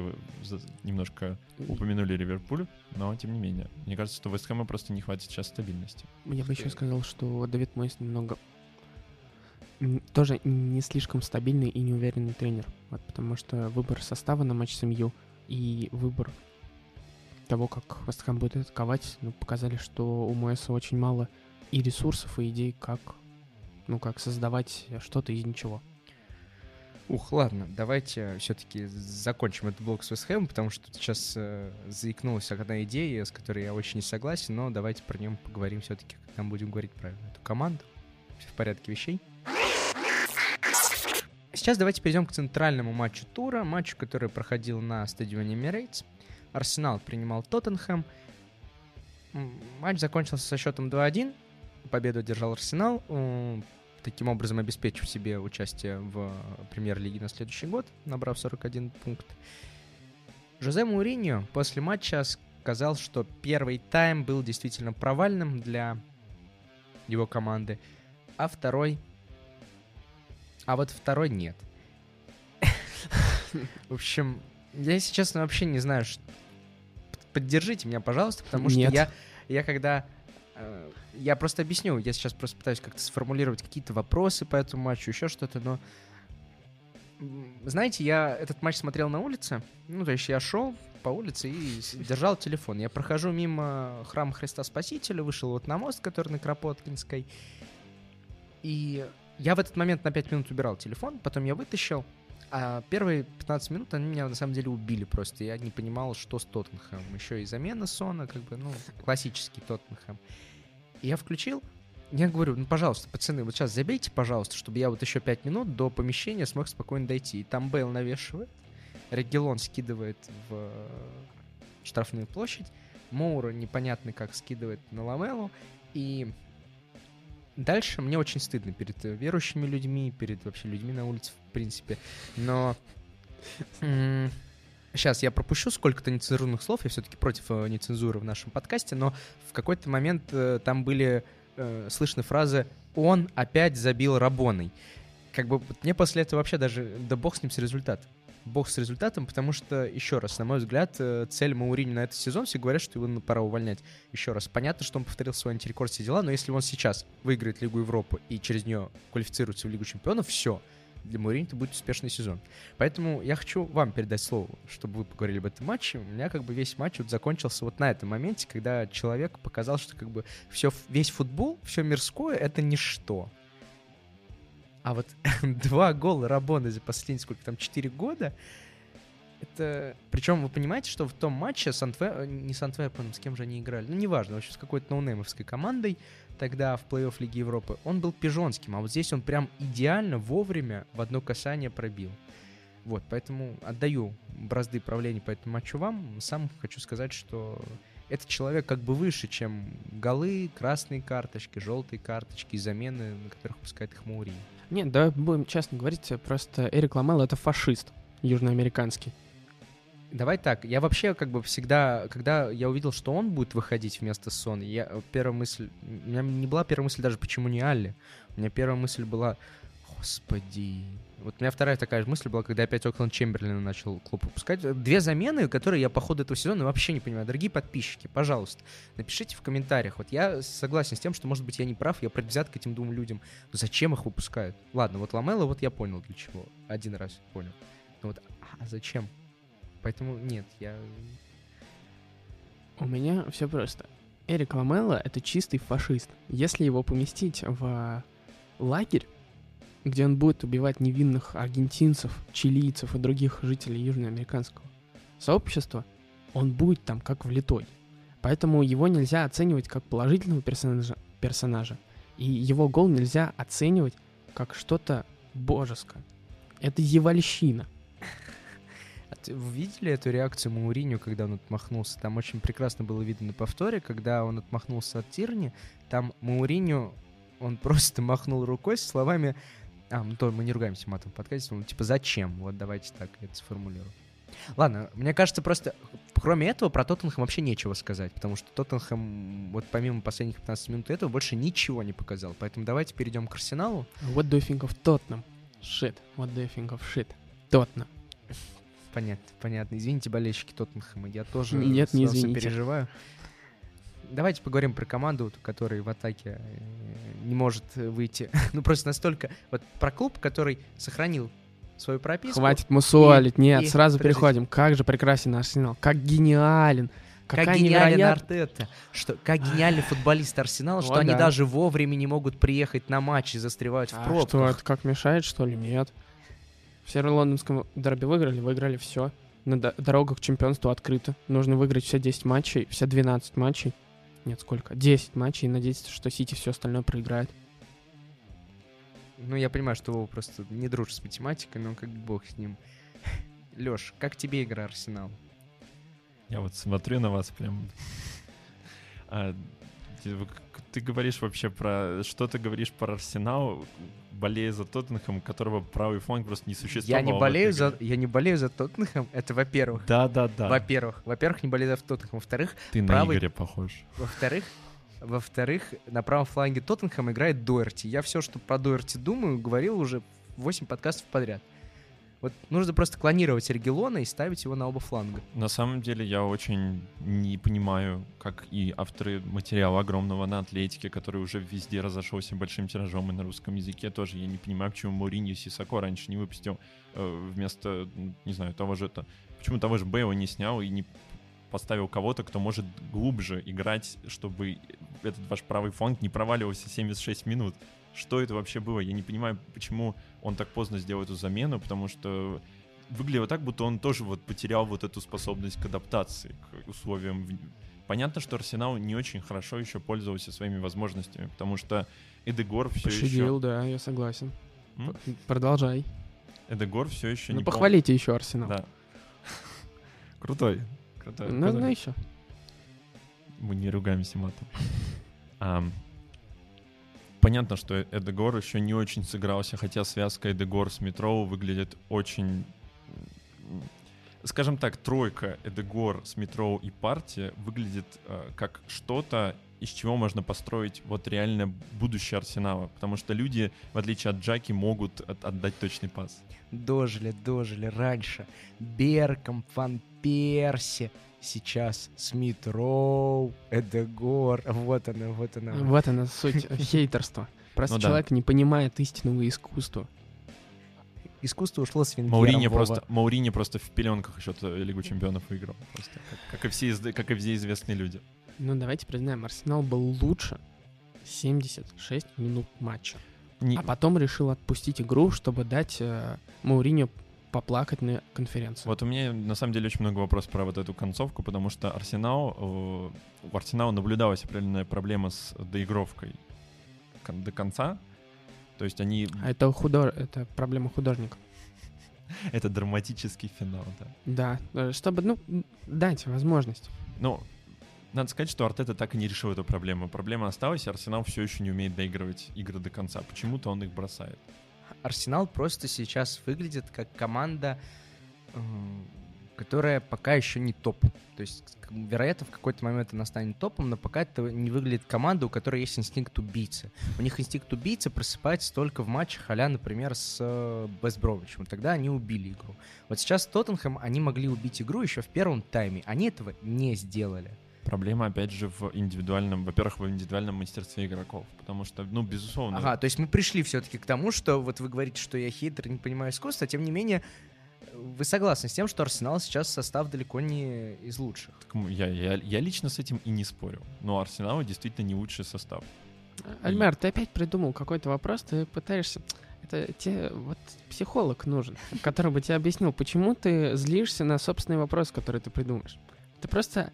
немножко упомянули Ливерпуль, но тем не менее. Мне кажется, что Вестхэму просто не хватит сейчас стабильности. Я бы еще сказал, что Давид Мойс немного тоже не слишком стабильный и неуверенный тренер. Вот, потому что выбор состава на матч с МЮ и выбор того, как Вестхэм будет атаковать, ну, показали, что у Мойса очень мало и ресурсов, и идей, как, ну, как создавать что-то из ничего. Ух, ладно, давайте все-таки закончим этот блок с Вестхэмом, потому что сейчас э, заикнулась одна идея, с которой я очень не согласен, но давайте про нее поговорим все-таки, когда мы будем говорить про эту команду. Все в порядке вещей. Сейчас давайте перейдем к центральному матчу тура, матчу, который проходил на стадионе Emirates. Арсенал принимал Тоттенхэм. Матч закончился со счетом 2-1. Победу одержал Арсенал, э, таким образом обеспечив себе участие в премьер-лиге на следующий год, набрав 41 пункт. Жозе Мауриньо после матча сказал, что первый тайм был действительно провальным для его команды, а второй... А вот второй нет. В общем, я, если честно, вообще не знаю, поддержите меня, пожалуйста, потому что я, я когда... э, Я просто объясню, я сейчас просто пытаюсь как-то сформулировать какие-то вопросы по этому матчу, еще что-то, но... Знаете, я этот матч смотрел на улице, ну, то есть я шел по улице и держал телефон. Я прохожу мимо храма Христа Спасителя, вышел вот на мост, который на Кропоткинской, и я в этот момент на 5 минут убирал телефон, потом я вытащил, а первые 15 минут они меня на самом деле убили просто. Я не понимал, что с Тоттенхэмом. Еще и замена Сона, как бы, ну, классический Тоттенхэм. И я включил, я говорю, ну, пожалуйста, пацаны, вот сейчас забейте, пожалуйста, чтобы я вот еще 5 минут до помещения смог спокойно дойти. И там Бейл навешивает, Регелон скидывает в э, штрафную площадь, Моура непонятно как скидывает на Ламелу, и дальше мне очень стыдно перед э, верующими людьми, перед вообще людьми на улице, в принципе. Но сейчас я пропущу сколько-то нецензурных слов, я все-таки против э, нецензуры в нашем подкасте, но в какой-то момент э, там были э, слышны фразы «он опять забил Рабоной». Как бы мне после этого вообще даже, да бог с ним с результатом. Бог с результатом, потому что, еще раз, на мой взгляд, э, цель Маурини на этот сезон, все говорят, что его пора увольнять. Еще раз, понятно, что он повторил свой антирекорд все дела, но если он сейчас выиграет Лигу Европы и через нее квалифицируется в Лигу Чемпионов, все, для Маурини это будет успешный сезон. Поэтому я хочу вам передать слово, чтобы вы поговорили об этом матче. У меня как бы весь матч вот закончился вот на этом моменте, когда человек показал, что как бы все, весь футбол, все мирское — это ничто. А вот два гола Рабоны за последние, сколько там, 4 года, это... Причем вы понимаете, что в том матче с Антве... не с Антверпеном, с кем же они играли, ну, неважно, в общем, с какой-то ноунеймовской командой, тогда в плей-офф Лиги Европы, он был пижонским, а вот здесь он прям идеально вовремя в одно касание пробил. Вот, поэтому отдаю бразды правления по этому матчу вам. Сам хочу сказать, что этот человек как бы выше, чем голы, красные карточки, желтые карточки, замены, на которых пускает их Мауриньо. Нет, давай будем честно говорить, просто Эрик Ламел это фашист южноамериканский. Давай так, я вообще как бы всегда, когда я увидел, что он будет выходить вместо Сона, я э, первая мысль, у меня не была первая мысль даже, почему не Алли. У меня первая мысль была, господи. Вот у меня вторая такая же мысль была, когда опять Окленд Чемберлина начал клуб выпускать. Две замены, которые я по ходу этого сезона вообще не понимаю. Дорогие подписчики, пожалуйста, напишите в комментариях. Вот я согласен с тем, что, может быть, я не прав, я предвзят к этим двум людям. Но зачем их выпускают? Ладно, вот Ламела, вот я понял для чего. Один раз понял. Но вот, а зачем? Поэтому нет, я... У меня все просто. Эрик Ламелло — это чистый фашист. Если его поместить в лагерь, где он будет убивать невинных аргентинцев, чилийцев и других жителей южноамериканского сообщества, он будет там как влитой. Поэтому его нельзя оценивать как положительного персонажа, персонажа. И его гол нельзя оценивать как что-то божеское. Это евальщина. А Вы видели эту реакцию Мауриню, когда он отмахнулся? Там очень прекрасно было видно на повторе, когда он отмахнулся от Тирни, там Мауриню, он просто махнул рукой со словами а, ну то мы не ругаемся матом в подкасте, ну, типа, зачем? Вот давайте так это сформулируем. Ладно, мне кажется, просто кроме этого про Тоттенхэм вообще нечего сказать, потому что Тоттенхэм, вот помимо последних 15 минут этого, больше ничего не показал. Поэтому давайте перейдем к Арсеналу. What do you think of Tottenham? Shit. What do you think of shit? Tottenham. Понятно, понятно. Извините, болельщики Тоттенхэма, я тоже Нет, не извините. переживаю. Давайте поговорим про команду, которая в атаке э, не может выйти. ну, просто настолько... Вот про клуб, который сохранил свою прописку. Хватит мусолить. Нет, и- сразу подождите. переходим. Как же прекрасен Арсенал. Как гениален. Как Какая гениален невероятная... Артета. Что, как гениальный футболист Арсенала, что О, они да. даже вовремя не могут приехать на матч и застревают в А пробках. что, это как мешает, что ли? Нет. В Северо-Лондонском дерби выиграли, выиграли все. На до- дорога к чемпионству открыта. Нужно выиграть все 10 матчей, все 12 матчей. Нет, сколько? 10 матчей и надеяться, что Сити все остальное проиграет. Ну, я понимаю, что Вова просто не дружит с математикой, но как бы бог с ним. Лёш, как тебе игра Арсенал? Я вот смотрю на вас прям. Ты, говоришь вообще про... Что ты говоришь про Арсенал, болея за Тоттенхэм, которого правый фланг просто не существовал. Я не болею за, я не болею за Тоттенхэм, это во-первых. Да-да-да. Во-первых, во-первых, не болею за Тоттенхэм. Во-вторых, Ты правый- на Игоря похож. во-вторых, во-вторых, на правом фланге Тоттенхэм играет Дуэрти. Я все, что про Дуэрти думаю, говорил уже 8 подкастов подряд. Вот нужно просто клонировать Регелона и ставить его на оба фланга. На самом деле я очень не понимаю, как и авторы материала огромного на Атлетике, который уже везде разошелся большим тиражом и на русском языке тоже. Я не понимаю, почему Мауриньо Сисако раньше не выпустил э, вместо, не знаю, того же это... Почему того же Бейла не снял и не поставил кого-то, кто может глубже играть, чтобы этот ваш правый фланг не проваливался 76 минут. Что это вообще было? Я не понимаю, почему он так поздно сделал эту замену, потому что выглядело так, будто он тоже вот потерял вот эту способность к адаптации, к условиям. Понятно, что Арсенал не очень хорошо еще пользовался своими возможностями, потому что Эдегор все Пощадил, еще... да, я согласен. М? Продолжай. Эдегор все еще ну, не пол- похвалите еще Арсенал. Да. Крутой. Крутой. Ну, ну еще. Мы не ругаемся матом. Ам, Понятно, что Эдегор еще не очень сыгрался, хотя связка Эдегор с Метроу выглядит очень... Скажем так, тройка Эдегор с Метроу и партия выглядит э, как что-то, из чего можно построить вот реально будущее Арсенала. Потому что люди, в отличие от Джаки, могут от- отдать точный пас. Дожили, дожили раньше. Берком, Фан Перси. Сейчас Смит Роу, Эдегор. Вот она, вот она. Вот она суть хейтерства. Просто Ну да. человек не понимает истинного искусства. Искусство ушло с Венгером, Маурини просто, Маурини просто в пеленках еще Лигу Чемпионов выиграл. Просто, как, как и все, как и все известные люди. Ну, давайте признаем, Арсенал был лучше 76 минут матча. Не- А потом решил отпустить игру, чтобы дать э, Мауриньо поплакать на конференции. Вот у меня на самом деле очень много вопросов про вот эту концовку, потому что Арсенал, э, у Арсенала наблюдалась определенная проблема с доигровкой до конца. То есть они... А это, худо... это проблема художника. Это драматический финал, да. Да, э, чтобы, ну, дать возможность. Ну, надо сказать, что Артета так и не решил эту проблему. Проблема осталась, и Арсенал все еще не умеет доигрывать игры до конца. Почему-то он их бросает. Арсенал просто сейчас выглядит как команда, э, которая пока еще не топ. То есть, вероятно, в какой-то момент она станет топом, но пока это не выглядит команда, у которой есть инстинкт убийцы. У них инстинкт убийцы просыпается только в матчах а например, с э, Вест Бромвичем. Тогда они убили игру. Вот сейчас Тоттенхэм, они могли убить игру еще в первом тайме. Они этого не сделали. Проблема, опять же, в индивидуальном, во-первых, в индивидуальном мастерстве игроков. Потому что, ну, безусловно, Ага, то есть мы пришли все-таки к тому, что вот вы говорите, что я хейтер, не понимаю искусства, тем не менее, вы согласны с тем, что Арсенал сейчас состав далеко не из лучших. Так, Я, я, я лично с этим и не спорю. Но Арсенал действительно не лучший состав. Альмар, ты опять придумал какой-то вопрос, ты пытаешься... Это тебе вот психолог нужен, который бы тебе объяснил, почему ты злишься на собственный вопрос, который ты придумаешь. Ты просто,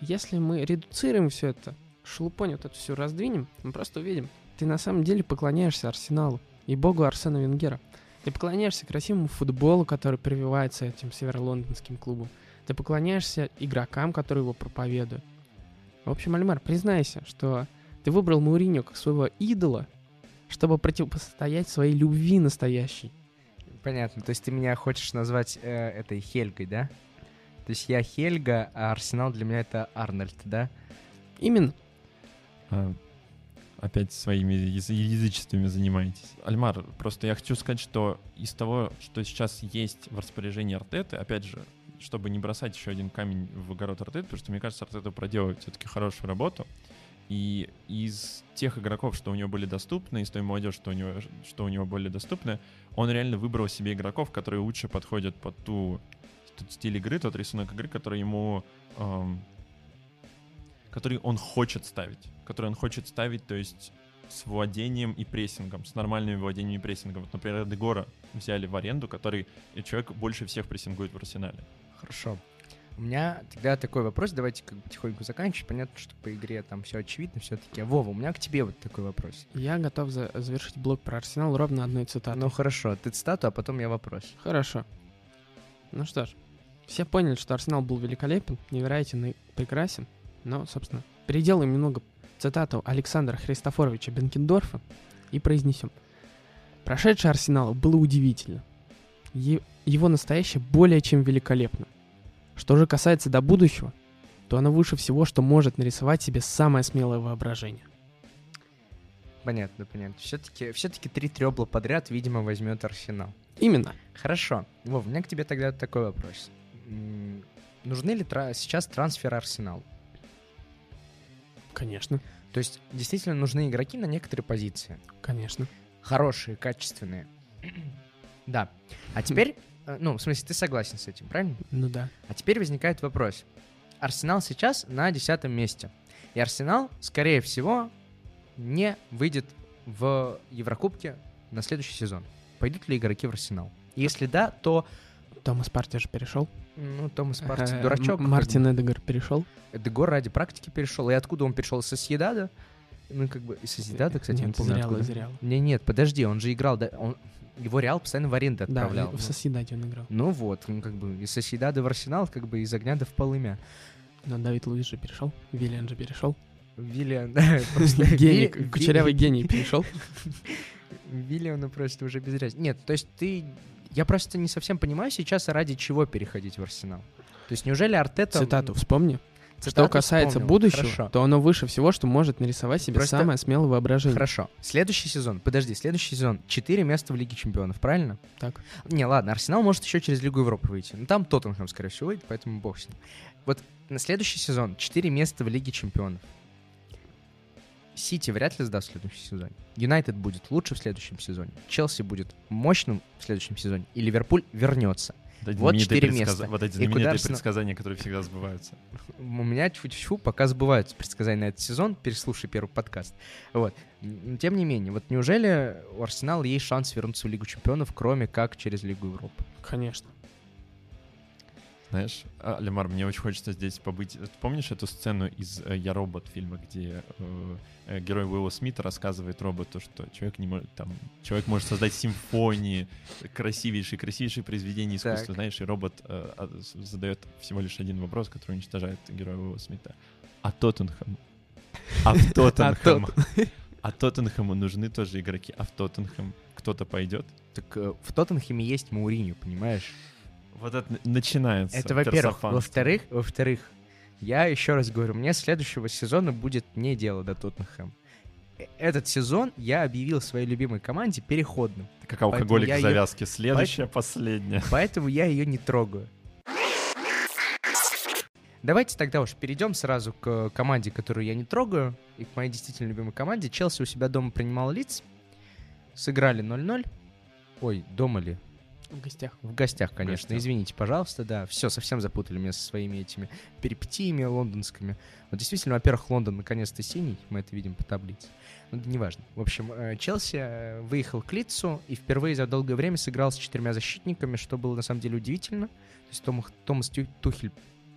если мы редуцируем все это, шелупонь вот эту всю раздвинем, мы просто увидим, ты на самом деле поклоняешься Арсеналу и богу Арсена Венгера. Ты поклоняешься красивому футболу, который прививается этим северо-лондонским клубом. Ты поклоняешься игрокам, которые его проповедуют. В общем, Альмар, признайся, что ты выбрал Мауриньо как своего идола, чтобы противостоять своей любви настоящей. Понятно, то есть ты меня хочешь назвать э, этой Хельгой, да? То есть я Хельга, а Арсенал для меня это Арнольд, да? Именно. А, опять своими яз- язычествами занимаетесь. Альмар, просто я хочу сказать, что из того, что сейчас есть в распоряжении Артеты, опять же, чтобы не бросать еще один камень в огород Артеты, потому что, мне кажется, Артета проделывает все-таки хорошую работу. И из тех игроков, что у него были доступны, из той молодежи, что у него, что у него были доступны, он реально выбрал себе игроков, которые лучше подходят под ту тот стиль игры, тот рисунок игры, который ему эм, который он хочет ставить, который он хочет ставить, то есть с владением и прессингом, с нормальным владением и прессингом. Вот, например, Дегора взяли в аренду, который э, человек больше всех прессингует в арсенале. Хорошо. У меня тогда такой вопрос, давайте как бы потихоньку заканчивать. Понятно, что по игре там все очевидно все-таки. Вова, у меня к тебе вот такой вопрос. Я готов за- завершить блок про Арсенал ровно одной цитатой. Ну хорошо, ты цитату, а потом я вопрос. Хорошо. Ну что ж, все поняли, что Арсенал был великолепен, невероятен и прекрасен. Но, собственно, переделаем немного цитату Александра Христофоровича Бенкендорфа и произнесем. Прошедшее Арсенал было удивительно. Е- его настоящее более чем великолепно. Что же касается до будущего, то оно выше всего, что может нарисовать себе самое смелое воображение. Понятно, понятно. Все-таки все-таки три требла подряд, видимо, возьмет Арсенал. Именно. Хорошо. Вов, у меня к тебе тогда такой вопрос. Нужны ли тра- сейчас трансферы Арсеналу? Конечно. То есть действительно нужны игроки на некоторые позиции. Конечно. Хорошие, качественные. да. А теперь, э, ну, в смысле, ты согласен с этим, правильно? Ну да. А теперь возникает вопрос. Арсенал сейчас на десятом месте. И Арсенал, скорее всего, не выйдет в Еврокубке на следующий сезон. Пойдут ли игроки в Арсенал? Если да, то, Томас Парти же перешел. ну, Томас Парти Э, дурачок. М- Мартин Эдегар перешел. Дегор ради практики перешел. И откуда он перешел? Со Сьедада? Ну, как бы, из Сьедада, кстати, я не Нет, помню Реала, откуда. Реала. Не, нет, подожди, он же играл, да, он, его Реал постоянно в аренду Да, отправлял. в Соседаде он играл. Ну вот, ну, как бы из Соседада в Арсенал, как бы из огня до в полымя. Но Давид Луис же перешел. Виллиан же перешел. Виллиан, да, Гений, кучерявый гений перешел. Виллиану просто уже без разницы. Нет, то есть ты... Я просто не совсем понимаю сейчас, ради чего переходить в Арсенал. То есть неужели Артета... Цитату вспомни. Цитату Что касается вспомнил. будущего, Хорошо. то оно выше всего, что может нарисовать себе Просто- самое смелое воображение. Хорошо. Следующий сезон, подожди, следующий сезон, четыре места в Лиге Чемпионов, правильно? Так. Не, ладно, Арсенал может еще через Лигу Европы выйти. Ну, там Тоттенхэм, скорее всего, выйдет, поэтому бог с ним. Вот на следующий сезон четыре места в Лиге Чемпионов. Сити вряд ли сдаст в следующем сезоне. Юнайтед будет лучше в следующем сезоне. Челси будет мощным в следующем сезоне. И Ливерпуль вернется. Вот, Вот предсказ- места. Вот эти И знаменитые Арсенал- предсказания, которые всегда сбываются. У меня тьфу-тьфу, пока сбываются предсказания на этот сезон, переслушай первый подкаст. Вот. Тем не менее, вот неужели у Арсенала есть шанс вернуться в Лигу Чемпионов, кроме как через Лигу Европы? Конечно. Знаешь, а, Лемар, мне очень хочется здесь побыть. Помнишь эту сцену из э, «Я робот» фильма, где э, э, герой Уилла Смита рассказывает роботу, что человек не может, там, человек может создать симфонии, красивейшие, красивейшие произведения искусства, Так. знаешь, и робот э, а, задает всего лишь один вопрос, который уничтожает героя Уилла Смита. А Тоттенхэм? А в Тоттенхэм? А Тоттенхэму нужны тоже игроки. А в Тоттенхэм кто-то пойдет? Так э, в Тоттенхэме есть Мауриню, понимаешь? Вот это начинается. Это во-первых. Во-вторых, во-вторых, я еще раз говорю, мне следующего сезона будет не дело до Тоттенхэма. Э, Этот сезон я объявил своей любимой команде переходным. Как Поэтому алкоголик в завязке. Следующая, последняя. Поэтому я ее не трогаю. Давайте тогда уж перейдем сразу к команде, которую я не трогаю, и к моей действительно любимой команде. Челси у себя дома принимал лиц. Сыграли 0-0. Ой, дома ли? В гостях. В гостях, конечно. гостях. Извините, пожалуйста, да. Все, совсем запутали меня со своими этими перипетиями лондонскими. Вот действительно, во-первых, Лондон наконец-то синий, мы это видим по таблице. Но это неважно. В общем, э, Челси э, выехал к Лицу и впервые за долгое время сыграл с четырьмя защитниками, что было на самом деле удивительно. То есть Том- Томас Тухель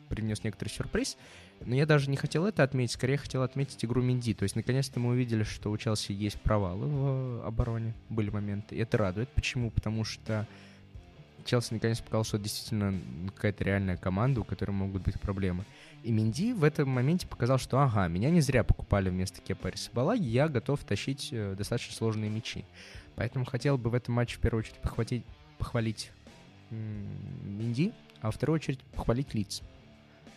принес некоторый сюрприз. Но я даже не хотел это отметить, скорее хотел отметить игру Минди. То есть, наконец-то мы увидели, что у Челси есть провалы в обороне, были моменты. И это радует. Почему? Потому что Челси наконец показал, что действительно какая-то реальная команда, у которой могут быть проблемы. И Минди в этом моменте показал, что ага, меня не зря покупали вместо Кепа Балаги, я готов тащить э, достаточно сложные мячи. Поэтому хотел бы в этом матче в первую очередь похватить, похвалить Минди, а во вторую очередь похвалить Лиц.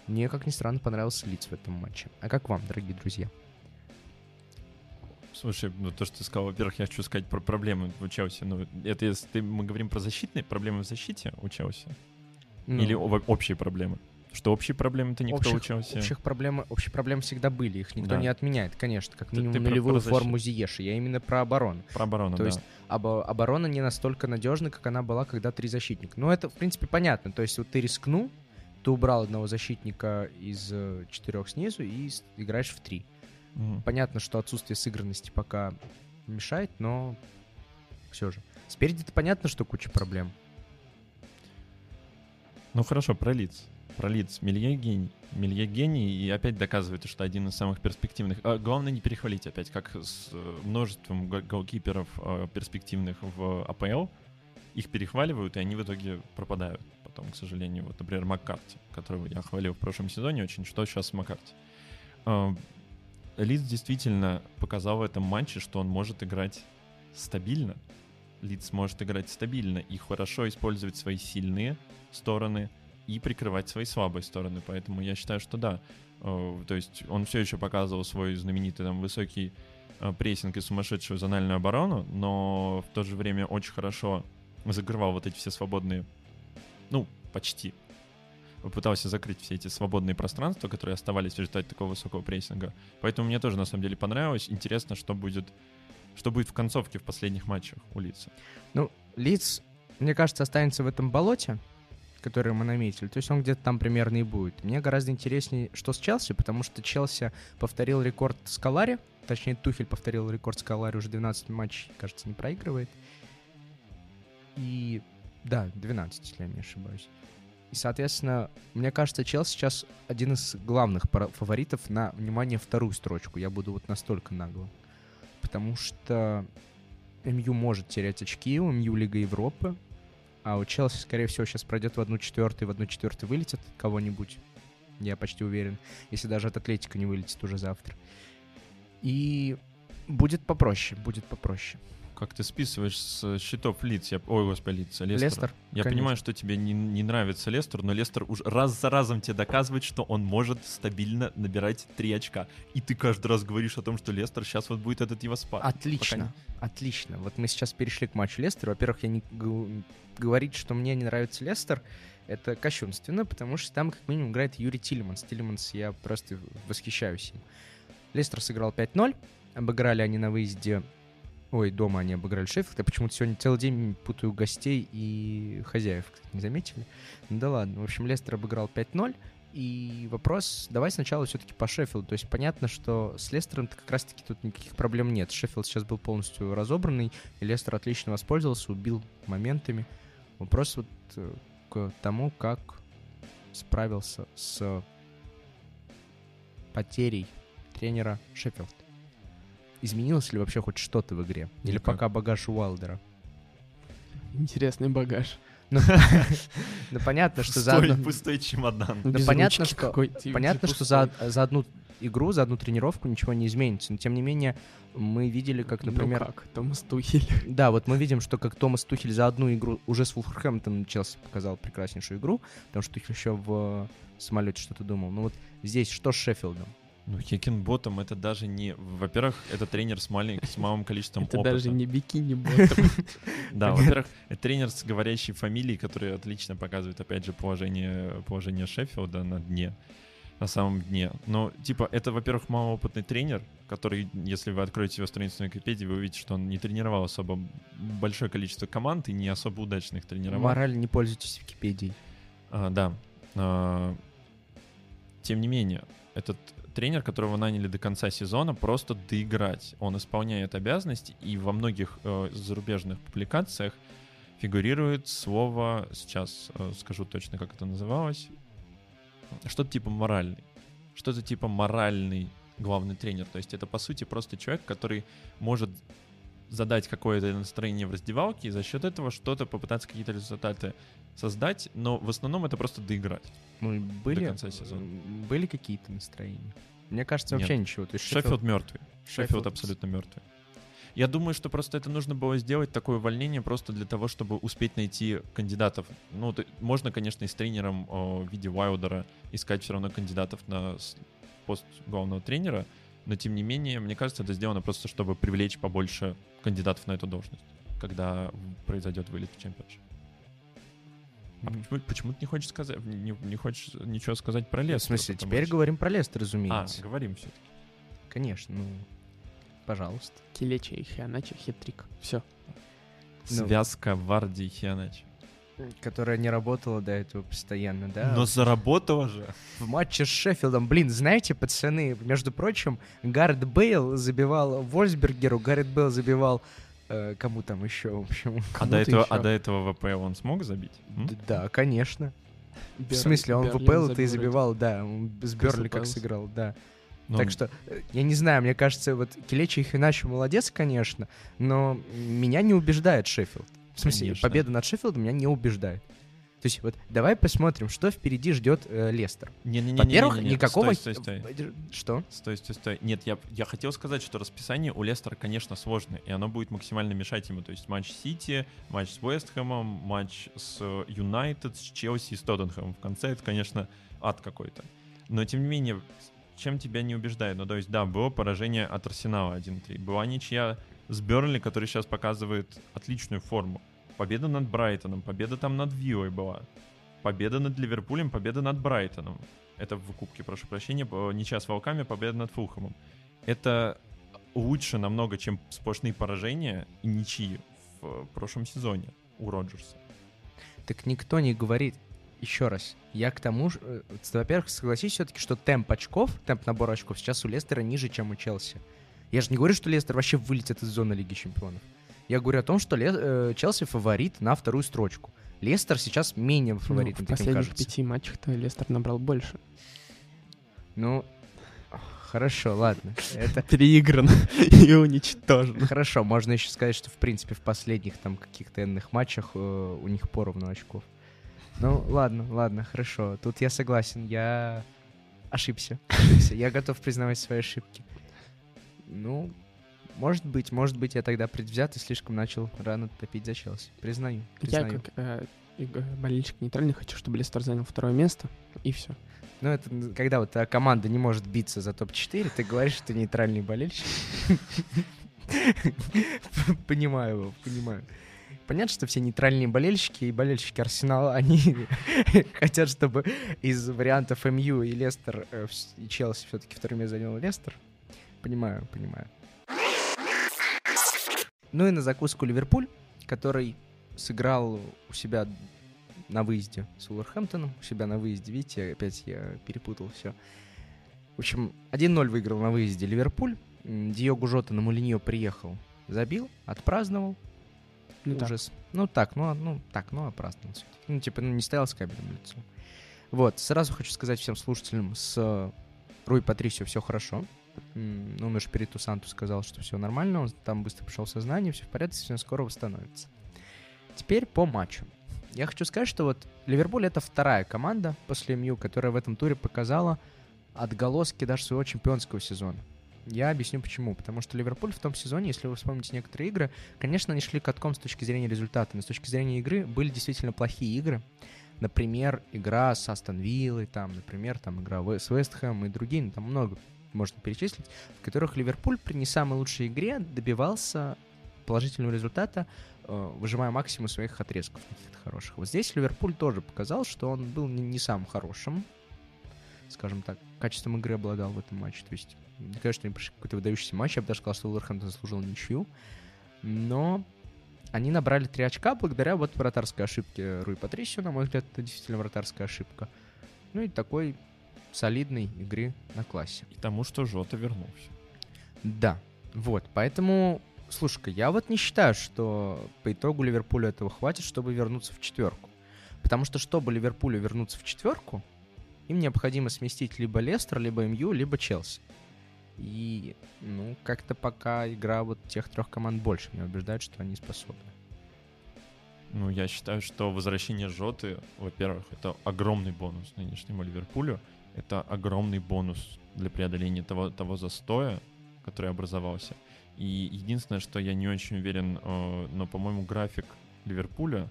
Мне, как ни странно, понравился Лиц в этом матче. А как вам, дорогие друзья? Слушай, ну то, что ты сказал, во-первых, я хочу сказать про проблемы у Челси. Ну, это если ты- мы говорим про защитные проблемы в защите у Челси? Ну, Или общие проблемы? Что общие проблемы это никто у общих, Челси? общих проблем, общие проблемы всегда были, их никто Да. не отменяет, конечно, как Ты- минимум ты про- нулевую про защиту. форму Зиеши. Я именно про оборону. Про оборону, То да. есть обо- оборона не настолько надежна, как она была, когда три защитника. Ну, это, в принципе, понятно. То есть вот ты рискнул, ты убрал одного защитника из э, четырех снизу и играешь в три. Мгм. Понятно, что отсутствие сыгранности пока мешает, но все же. Спереди-то понятно, что куча проблем. Ну хорошо, про лиц. Про лиц. Мелье гений. Мелье гений и опять доказывает, что один из самых перспективных. А, главное не перехвалить опять, как с э, множеством гол- голкиперов э, перспективных в АПЛ. Их перехваливают, и они в итоге пропадают. Потом, к сожалению, вот, например, Маккарти, которого я хвалил в прошлом сезоне очень, что сейчас с Маккарти. Э, Лидс действительно показал в этом матче, что он может играть стабильно. Лидс может играть стабильно и хорошо использовать свои сильные стороны и прикрывать свои слабые стороны. Поэтому я считаю, что да. Э, То есть он все еще показывал свой знаменитый там высокий э, прессинг и сумасшедшую зональную оборону, но в то же время очень хорошо закрывал вот эти все свободные, ну, почти попытался закрыть все эти свободные пространства, которые оставались в результате такого высокого прессинга. Поэтому мне тоже на самом деле понравилось. Интересно, что будет, что будет в концовке в последних матчах у Лица. Ну, Лиц, мне кажется, останется в этом болоте, которое мы наметили. То есть он где-то там примерно и будет. Мне гораздо интереснее, что с Челси, потому что Челси повторил рекорд Скалари. Точнее, Тухель повторил рекорд Скалари, уже 12 матчей, кажется, не проигрывает. И... Да, 12, если я не ошибаюсь. И, соответственно, мне кажется, Челси сейчас один из главных фаворитов на, внимание, вторую строчку. Я буду вот настолько нагло. Потому что МЮ может терять очки, у МЮ Лига Европы, а у Челси, скорее всего, сейчас пройдет в одну четвертую, в одну четвертую вылетит кого-нибудь. Я почти уверен. Если даже от Атлетика не вылетит уже завтра. И будет попроще, будет попроще. Как ты списываешь с счетов Лиц? Я... Ой, господи, Лиц, Лестера. Лестер, Я конечно. понимаю, что тебе не, не нравится Лестер, но Лестер уже раз за разом тебе доказывает, что он может стабильно набирать 3 очка. И ты каждый раз говоришь о том, что Лестер сейчас вот будет этот его спад. Отлично, отлично. Вот мы сейчас перешли к матчу Лестера. Во-первых, я не говорить, что мне не нравится Лестер, это кощунственно, потому что там как минимум играет Юрий Тилеманс. Тилеманс, я просто восхищаюсь им. Лестер сыграл 5-0, обыграли они на выезде Ой, дома они обыграли Шеффилд. Я почему-то сегодня целый день путаю гостей и хозяев, кстати, не заметили? Ну да ладно. В общем, Лестер обыграл 5-0. И вопрос, давай сначала все-таки по Шеффилду. То есть понятно, что с Лестером как раз-таки тут никаких проблем нет. Шеффилд сейчас был полностью разобранный, и Лестер отлично воспользовался, убил моментами. Вопрос вот э, к тому, как справился с потерей тренера Шеффилд. Изменилось ли вообще хоть что-то в игре? Или Никак. пока багаж у Уайлдера? Интересный багаж. Ну, ну, понятно, что за Пустой, одну... пустой чемодан. Да Без понятно, что- и Понятно, что за, за одну игру, за одну тренировку ничего не изменится. Но тем не менее, мы видели, как, Ну например... как, Томас Тухель. Да, вот мы видим, что как Томас Тухель за одну игру уже с Вулверхэмптоном Челси показал прекраснейшую игру, потому что Тухель еще в самолете что-то думал. Ну вот здесь что с Шеффилдом? Ну, Хекенботом это даже не... Во-первых, это тренер с, маленьким, с малым количеством Это опыта. даже не бикини. Да, во-первых, это тренер с говорящей фамилией, который отлично показывает, опять же, положение, положение Шеффилда на дне, на самом дне. Но, типа, это, во-первых, малоопытный тренер, который, если вы откроете его страницу на Википедии, вы увидите, что он не тренировал особо большое количество команд и не особо удачно их тренировал. Мораль не пользуйтесь Википедией. А, да. А, тем не менее, этот тренер, которого наняли до конца сезона, просто доиграть. Он исполняет обязанности, и во многих э, зарубежных публикациях фигурирует слово, сейчас э, скажу точно, как это называлось, что-то типа моральный. Что-то типа моральный главный тренер. То есть это, по сути, просто человек, который может задать какое-то настроение в раздевалке и за счет этого что-то попытаться какие-то результаты создать, но в основном это просто доиграть. Ну, были, конца сезона. м, были какие-то настроения? Мне кажется, Нет. вообще ничего. То есть Шеффилд мертвый. Шеффилд Шеффилд абсолютно мертвый. Я думаю, что просто это нужно было сделать такое увольнение просто для того, чтобы успеть найти кандидатов. Ну, ты- можно, конечно, и с тренером о, в виде Уайлдера искать все равно кандидатов на пост главного тренера, но тем не менее, мне кажется, это сделано просто, чтобы привлечь побольше кандидатов на эту должность, когда произойдет вылет в чемпионшип. А почему, почему ты не хочешь сказать, не, не хочешь ничего сказать про В Лестер? смысле, теперь говорим про Лестер, А, разумеется. говорим все-таки. Конечно, ну, пожалуйста. Килечи и Хианачи хитрик. Все. Ну. Связка Варди и Хианач. Которая не работала до этого постоянно, да? Но заработала же. в матче с Шеффилдом. Блин, знаете, пацаны, между прочим, Гаррет Бейл забивал Вольсбергеру, Гаррет Бейл забивал э, кому там еще, в общем. А до, этого, еще. а до этого ВП он смог забить? М? Да, конечно. В Бер- смысле, он в Берлин ПЛ ты забил забивал, да, он с Берли как сыграл, да. Ну, Так что, э, я не знаю, мне кажется, вот Келечи и Хиначи молодец, конечно, но меня не убеждает Шеффилд. В смысле, Конечно. победа над Шеффилдом меня не убеждает. То есть вот давай посмотрим, что впереди ждет э, Лестер. Не-не-не-не-не-не. Во-первых, никакого... Стой, стой, стой. Что? Стой, стой, стой. Нет, я, я хотел сказать, что расписание у Лестера, конечно, сложное, и оно будет максимально мешать ему. То есть матч Сити, матч с Вестхэмом, матч с Юнайтед, с Челси и с Тоттенхэмом. В конце это, конечно, ад какой-то. Но, тем не менее, чем тебя не убеждает? Ну, то есть, да, было поражение от Арсенала 1-3. Была ничья с Бернли, который сейчас показывает отличную форму. Победа над Брайтоном, победа там над Виллой была. Победа над Ливерпулем, победа над Брайтоном. Это в Кубке, прошу прощения. Ничья с Волками, победа над Фулхэмом. Это лучше намного, чем сплошные поражения и ничьи в прошлом сезоне у Роджерса. Так никто не говорит. Еще раз, я к тому же, э, во-первых, согласись все-таки, что темп очков, темп набора очков сейчас у Лестера ниже, чем у Челси. Я же не говорю, что Лестер вообще вылетит из зоны Лиги Чемпионов. Я говорю о том, что Ле- э, Челси фаворит на вторую строчку. Лестер сейчас менее Ну, фаворит, в мне таким последних кажется. пяти матчах-то Лестер набрал больше. Ну, хорошо, ладно. Это Переигран и уничтожен. хорошо. Можно еще сказать, что в принципе в последних там каких-то энных матчах э, у них поровну очков. Ну, ладно, ладно, хорошо. Тут я согласен. Я ошибся. ошибся. Я готов признавать свои ошибки. Ну, может быть, может быть, я тогда предвзят и слишком начал рано топить за Челси. Признаю. Я признаю. как э, болельщик нейтральный хочу, чтобы Лестер занял второе место, и все. Ну, это когда вот твоя команда не может биться за топ-4, ты говоришь, что ты нейтральный болельщик. Понимаю его, понимаю. Понятно, что все нейтральные болельщики и болельщики Арсенала, они хотят, чтобы из вариантов МЮ и Лестер э, и Челси все-таки вторым место занял Лестер. Понимаю, понимаю. Ну и на закуску Ливерпуль, который сыграл у себя на выезде с Уолверхэмптоном, у себя на выезде, видите, опять я перепутал все. В общем, 1-0 выиграл на выезде Ливерпуль. Диогу Жота на Мулиньо приехал, забил, отпраздновал. Ну так. Ужас. Ну так, ну, а- ну так, ну опраздновал всё-таки. Ну типа, ну не стоял с камерой лицом. Вот, сразу хочу сказать всем слушателям, с э, Руи Патрисио все хорошо. М, Ну, перед Тусанту сказал, что все нормально, он там быстро пришел в сознание, все в порядке, все скоро восстановится. Теперь по матчу. Я хочу сказать, что вот Ливерпуль это вторая команда после МЮ, которая в этом туре показала отголоски даже своего чемпионского сезона. Я объясню почему. Потому что Ливерпуль в том сезоне, если вы вспомните некоторые игры, конечно, они шли катком с точки зрения результата, но с точки зрения игры были действительно плохие игры. Например, игра с Астон Виллой, там, например, там игра с Вестхэм и другие, ну, там много можно перечислить, в которых Ливерпуль при не самой лучшей игре добивался положительного результата, э, выжимая максимум своих отрезков каких-то хороших. Вот здесь Ливерпуль тоже показал, что он был не, не самым хорошим, скажем так, качеством игры обладал в этом матче. То есть, не что они пришли какой-то выдающийся матч, я бы даже сказал, что Уолверхэмптон заслужил ничью, но они набрали три очка благодаря вот вратарской ошибке Руи Патрисио, на мой взгляд, это действительно вратарская ошибка. Ну и такой солидной игры на классе. И тому, что Жота вернулся. Да, вот, поэтому, слушай-ка, я вот не считаю, что по итогу Ливерпулю этого хватит, чтобы вернуться в четверку. Потому что, чтобы Ливерпулю вернуться в четверку, им необходимо сместить либо Лестер, либо МЮ, либо Челси. И, ну, как-то пока игра вот тех трех команд больше меня убеждает, что они способны. Ну, я считаю, что возвращение Жоты, во-первых, это огромный бонус нынешнему Ливерпулю. Это огромный бонус для преодоления того, того застоя, который образовался. И единственное, что я не очень уверен, э, но, по-моему, график Ливерпуля...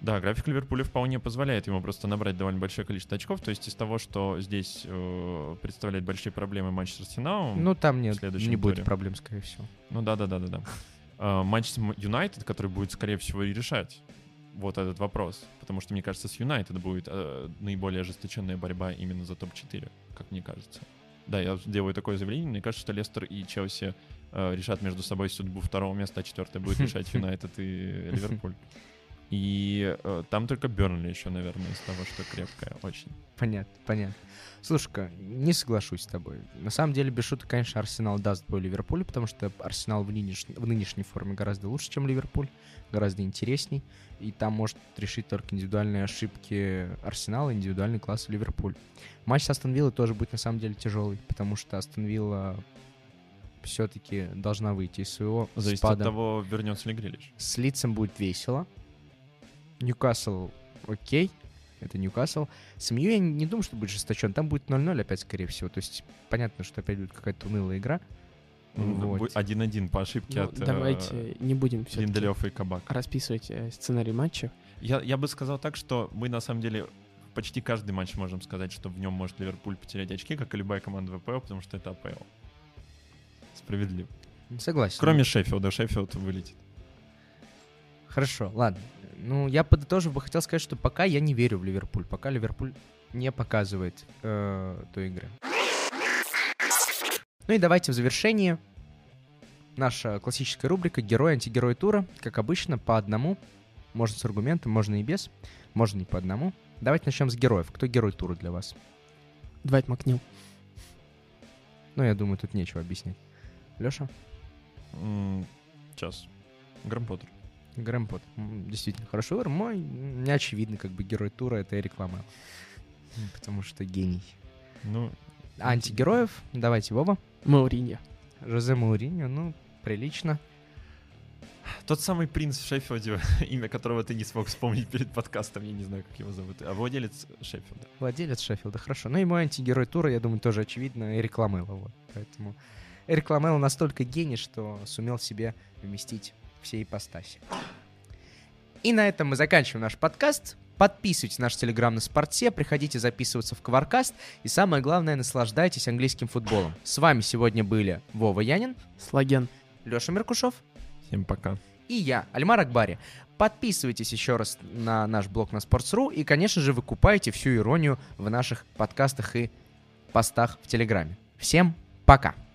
Да, график Ливерпуля вполне позволяет ему просто набрать довольно большое количество очков. То есть из того, что здесь э, представляет большие проблемы матч с Арсеналом... Ну, там нет, не будет туре. проблем, скорее всего. Ну да, да, да, да, да. А, матч с Юнайтед, который будет, скорее всего, и решать вот этот вопрос. Потому что, мне кажется, с Юнайтед будет э, наиболее ожесточенная борьба именно за топ-4, как мне кажется. Да, я делаю такое заявление. Мне кажется, что Лестер и Челси э, решат между собой судьбу второго места, а четвертое будет решать Юнайтед и Ливерпуль. И э, там только Бернли еще, наверное, из того, что крепкая очень. Понятно, понятно. Слушай-ка, не соглашусь с тобой. На самом деле, без шуток, конечно, Арсенал даст бой Ливерпулю, потому что Арсенал в, нынеш... в нынешней форме гораздо лучше, чем Ливерпуль, гораздо интересней. И там может решить только индивидуальные ошибки Арсенала, индивидуальный класс Ливерпуль. Матч с Астон Виллой тоже будет на самом деле тяжелый, потому что Астон Вилла все-таки должна выйти из своего Зависит спада. от того, вернется ли Грилиш. С лицом будет весело. Ньюкасл окей, это Ньюкасл. С МЮ я не думаю, что будет жесточен. Там будет 0-0 опять, скорее всего. То есть понятно, что опять будет какая-то унылая игра. Вот. Бу- Один-один по ошибке Ну, от э, давайте не будем все Линделёфа и Кабак. расписывать э, сценарий матча. Я, я бы сказал так, что мы на самом деле почти каждый матч можем сказать, что в нем может Ливерпуль потерять очки, как и любая команда в АПЛ, потому что это АПЛ. Справедливо. Согласен. Кроме Шеффилда, Шеффилд вылетит. Хорошо, ладно. Ну, я подытожив бы хотел сказать, что пока я не верю в Ливерпуль. Пока Ливерпуль не показывает э, той игры. Ну и давайте в завершении наша классическая рубрика «Герой-антигерой тура». Как обычно, по одному. Можно с аргументом, можно и без. Можно и по одному. Давайте начнем с героев. Кто герой тура для вас? Двайт Макнил. Ну, я думаю, тут нечего объяснять. Леша? Сейчас. Грэм Поттер. Грэм Поттер. М, Действительно, хороший выбор. Мой не очевидно, как бы герой тура — это Эрик Ламел. М, Потому что гений. Ну, Антигероев, давайте Вова. Мауриньо. Жозе Мауриньо, ну, прилично. тот самый принц в Шеффилде, имя которого ты не смог вспомнить перед подкастом, я не знаю, как его зовут, а владелец Шеффилда. Владелец Шеффилда, хорошо. Ну и мой антигерой тура, я думаю, тоже очевидно, Эрик Ламело. Вот. Поэтому Эрик Ламело настолько гений, что сумел себе вместить все ипостаси. И на этом мы заканчиваем наш подкаст. Подписывайтесь на наш телеграм на спорте, приходите записываться в Кваркаст и самое главное, наслаждайтесь английским футболом. С вами сегодня были Вова Янин, Слаген. Леша Меркушев Всем пока. и я, Альмар Акбари. Подписывайтесь еще раз на наш блог на Sports.ru и, конечно же, выкупайте всю иронию в наших подкастах и постах в Телеграме. Всем пока!